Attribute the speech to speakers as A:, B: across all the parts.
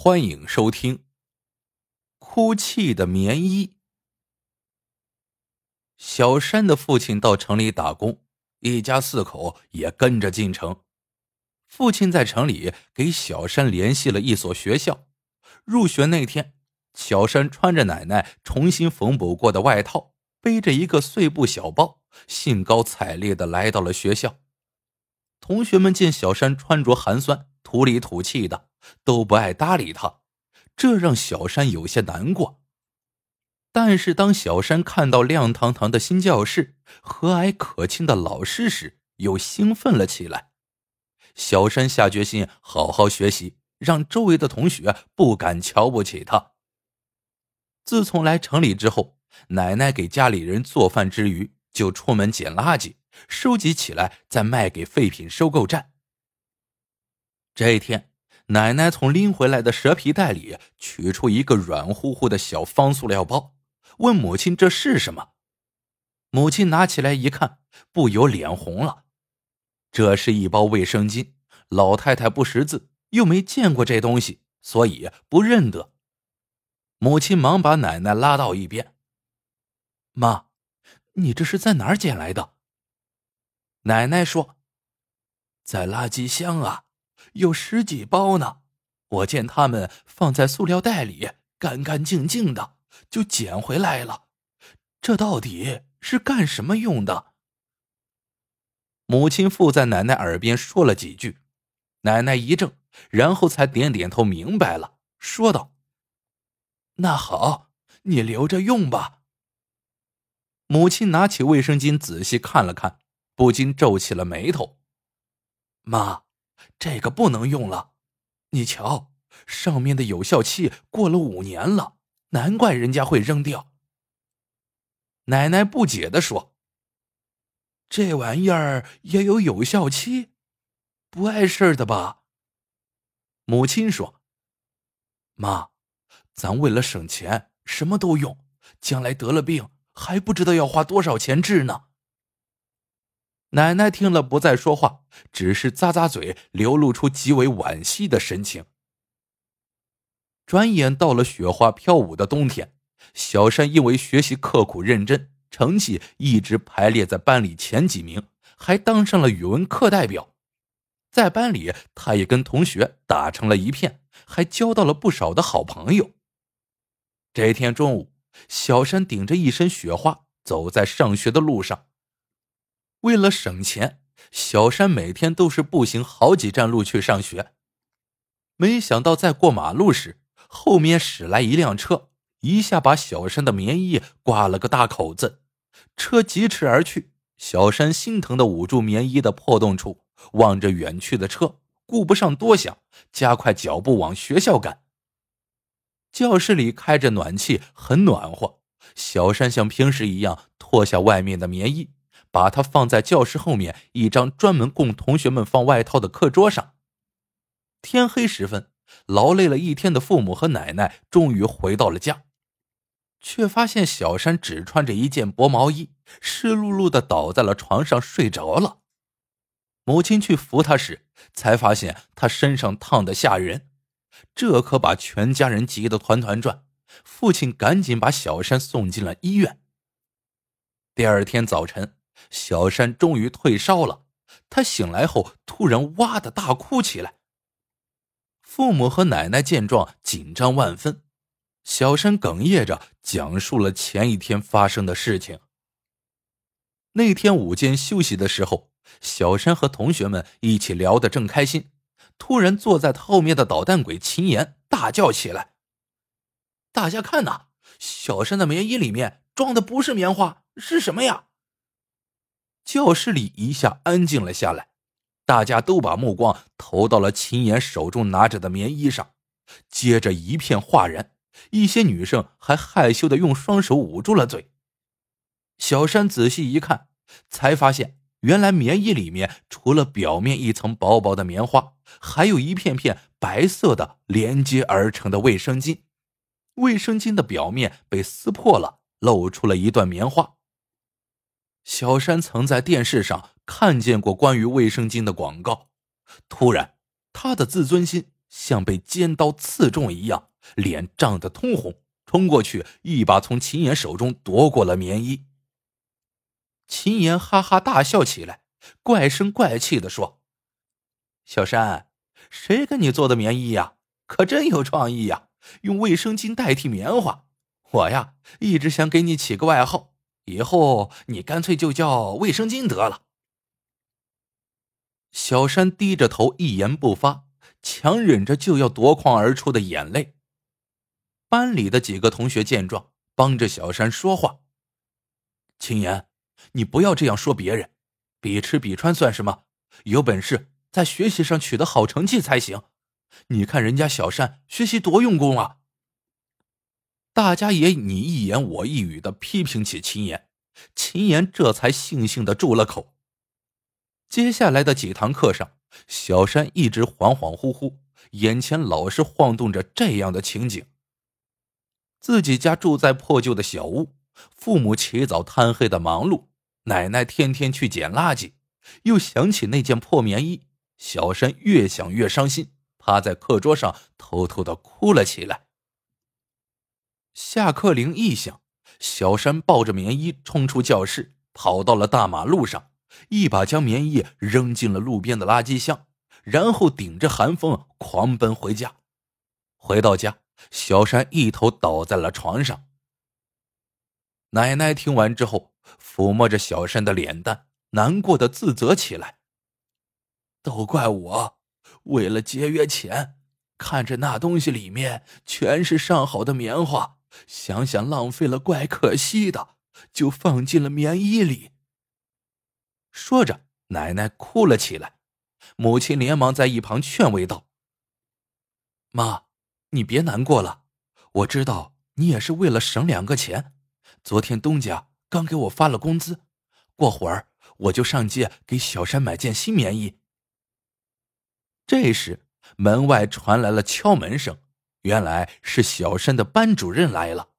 A: 欢迎收听《哭泣的棉衣》。小山的父亲到城里打工，一家四口也跟着进城。父亲在城里给小山联系了一所学校。入学那天，小山穿着奶奶重新缝补过的外套，背着一个碎布小包，兴高采烈的来到了学校。同学们见小山穿着寒酸、土里土气的。都不爱搭理他，这让小山有些难过。但是当小山看到亮堂堂的新教室、和蔼可亲的老师时，又兴奋了起来。小山下决心好好学习，让周围的同学不敢瞧不起他。自从来城里之后，奶奶给家里人做饭之余，就出门捡垃圾，收集起来再卖给废品收购站。这一天。奶奶从拎回来的蛇皮袋里取出一个软乎乎的小方塑料包，问母亲：“这是什么？”母亲拿起来一看，不由脸红了。这是一包卫生巾。老太太不识字，又没见过这东西，所以不认得。母亲忙把奶奶拉到一边：“妈，你这是在哪儿捡来的？”奶奶说：“在垃圾箱啊。”有十几包呢，我见他们放在塑料袋里，干干净净的，就捡回来了。这到底是干什么用的？母亲附在奶奶耳边说了几句，奶奶一怔，然后才点点头，明白了，说道：“那好，你留着用吧。”母亲拿起卫生巾仔细看了看，不禁皱起了眉头：“妈。”这个不能用了，你瞧，上面的有效期过了五年了，难怪人家会扔掉。奶奶不解的说：“这玩意儿也有有效期，不碍事的吧？”母亲说：“妈，咱为了省钱，什么都用，将来得了病还不知道要花多少钱治呢。”奶奶听了，不再说话，只是咂咂嘴，流露出极为惋惜的神情。转眼到了雪花飘舞的冬天，小山因为学习刻苦认真，成绩一直排列在班里前几名，还当上了语文课代表。在班里，他也跟同学打成了一片，还交到了不少的好朋友。这天中午，小山顶着一身雪花，走在上学的路上。为了省钱，小山每天都是步行好几站路去上学。没想到在过马路时，后面驶来一辆车，一下把小山的棉衣刮了个大口子。车疾驰而去，小山心疼的捂住棉衣的破洞处，望着远去的车，顾不上多想，加快脚步往学校赶。教室里开着暖气，很暖和。小山像平时一样脱下外面的棉衣。把它放在教室后面一张专门供同学们放外套的课桌上。天黑时分，劳累了一天的父母和奶奶终于回到了家，却发现小山只穿着一件薄毛衣，湿漉漉的倒在了床上睡着了。母亲去扶他时，才发现他身上烫得吓人，这可把全家人急得团团转。父亲赶紧把小山送进了医院。第二天早晨。小山终于退烧了，他醒来后突然哇的大哭起来。父母和奶奶见状紧张万分，小山哽咽着讲述了前一天发生的事情。那天午间休息的时候，小山和同学们一起聊得正开心，突然坐在他后面的捣蛋鬼秦岩大叫起来：“大家看呐，小山的棉衣里面装的不是棉花，是什么呀？”教室里一下安静了下来，大家都把目光投到了秦岩手中拿着的棉衣上，接着一片哗然，一些女生还害羞的用双手捂住了嘴。小山仔细一看，才发现原来棉衣里面除了表面一层薄薄的棉花，还有一片片白色的连接而成的卫生巾，卫生巾的表面被撕破了，露出了一段棉花。小山曾在电视上看见过关于卫生巾的广告，突然，他的自尊心像被尖刀刺中一样，脸涨得通红，冲过去一把从秦岩手中夺过了棉衣。秦岩哈哈大笑起来，怪声怪气的说：“小山，谁给你做的棉衣呀？可真有创意呀！用卫生巾代替棉花。我呀，一直想给你起个外号，以后你干脆就叫卫生巾得了。”小山低着头，一言不发，强忍着就要夺眶而出的眼泪。班里的几个同学见状，帮着小山说话：“秦言，你不要这样说别人，比吃比穿算什么？有本事在学习上取得好成绩才行。你看人家小山学习多用功啊！”大家也你一言我一语的批评起秦岩，秦岩这才悻悻的住了口。接下来的几堂课上，小山一直恍恍惚惚，眼前老是晃动着这样的情景：自己家住在破旧的小屋，父母起早贪黑的忙碌，奶奶天天去捡垃圾，又想起那件破棉衣，小山越想越伤心，趴在课桌上偷偷的哭了起来。下课铃一响，小山抱着棉衣冲出教室，跑到了大马路上。一把将棉衣扔进了路边的垃圾箱，然后顶着寒风狂奔回家。回到家，小山一头倒在了床上。奶奶听完之后，抚摸着小山的脸蛋，难过的自责起来：“都怪我，为了节约钱，看着那东西里面全是上好的棉花，想想浪费了，怪可惜的，就放进了棉衣里。”说着，奶奶哭了起来。母亲连忙在一旁劝慰道：“妈，你别难过了，我知道你也是为了省两个钱。昨天东家刚给我发了工资，过会儿我就上街给小山买件新棉衣。”这时，门外传来了敲门声，原来是小山的班主任来了。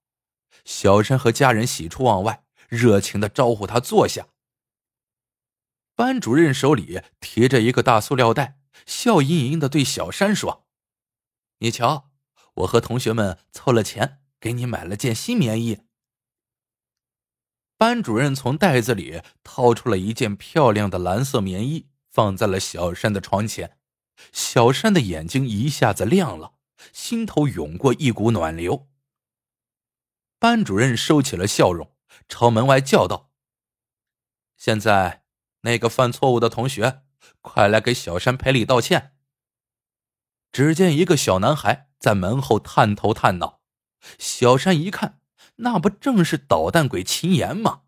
A: 小山和家人喜出望外，热情的招呼他坐下。班主任手里提着一个大塑料袋，笑盈盈的对小山说：“你瞧，我和同学们凑了钱，给你买了件新棉衣。”班主任从袋子里掏出了一件漂亮的蓝色棉衣，放在了小山的床前。小山的眼睛一下子亮了，心头涌过一股暖流。班主任收起了笑容，朝门外叫道：“现在。”那个犯错误的同学，快来给小山赔礼道歉。只见一个小男孩在门后探头探脑，小山一看，那不正是捣蛋鬼秦岩吗？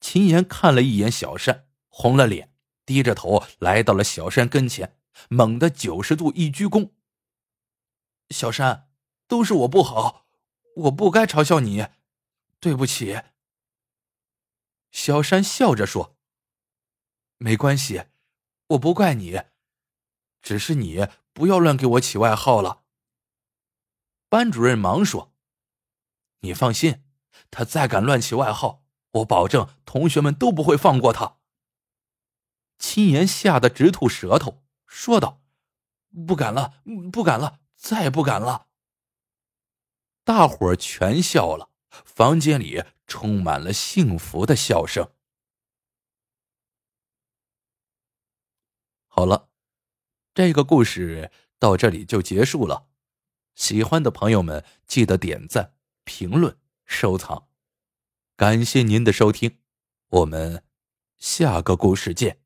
A: 秦岩看了一眼小山，红了脸，低着头来到了小山跟前，猛地九十度一鞠躬：“小山，都是我不好，我不该嘲笑你，对不起。”小山笑着说。没关系，我不怪你，只是你不要乱给我起外号了。班主任忙说：“你放心，他再敢乱起外号，我保证同学们都不会放过他。”秦岩吓得直吐舌头，说道：“不敢了，不敢了，再也不敢了。”大伙儿全笑了，房间里充满了幸福的笑声。好了，这个故事到这里就结束了。喜欢的朋友们记得点赞、评论、收藏，感谢您的收听，我们下个故事见。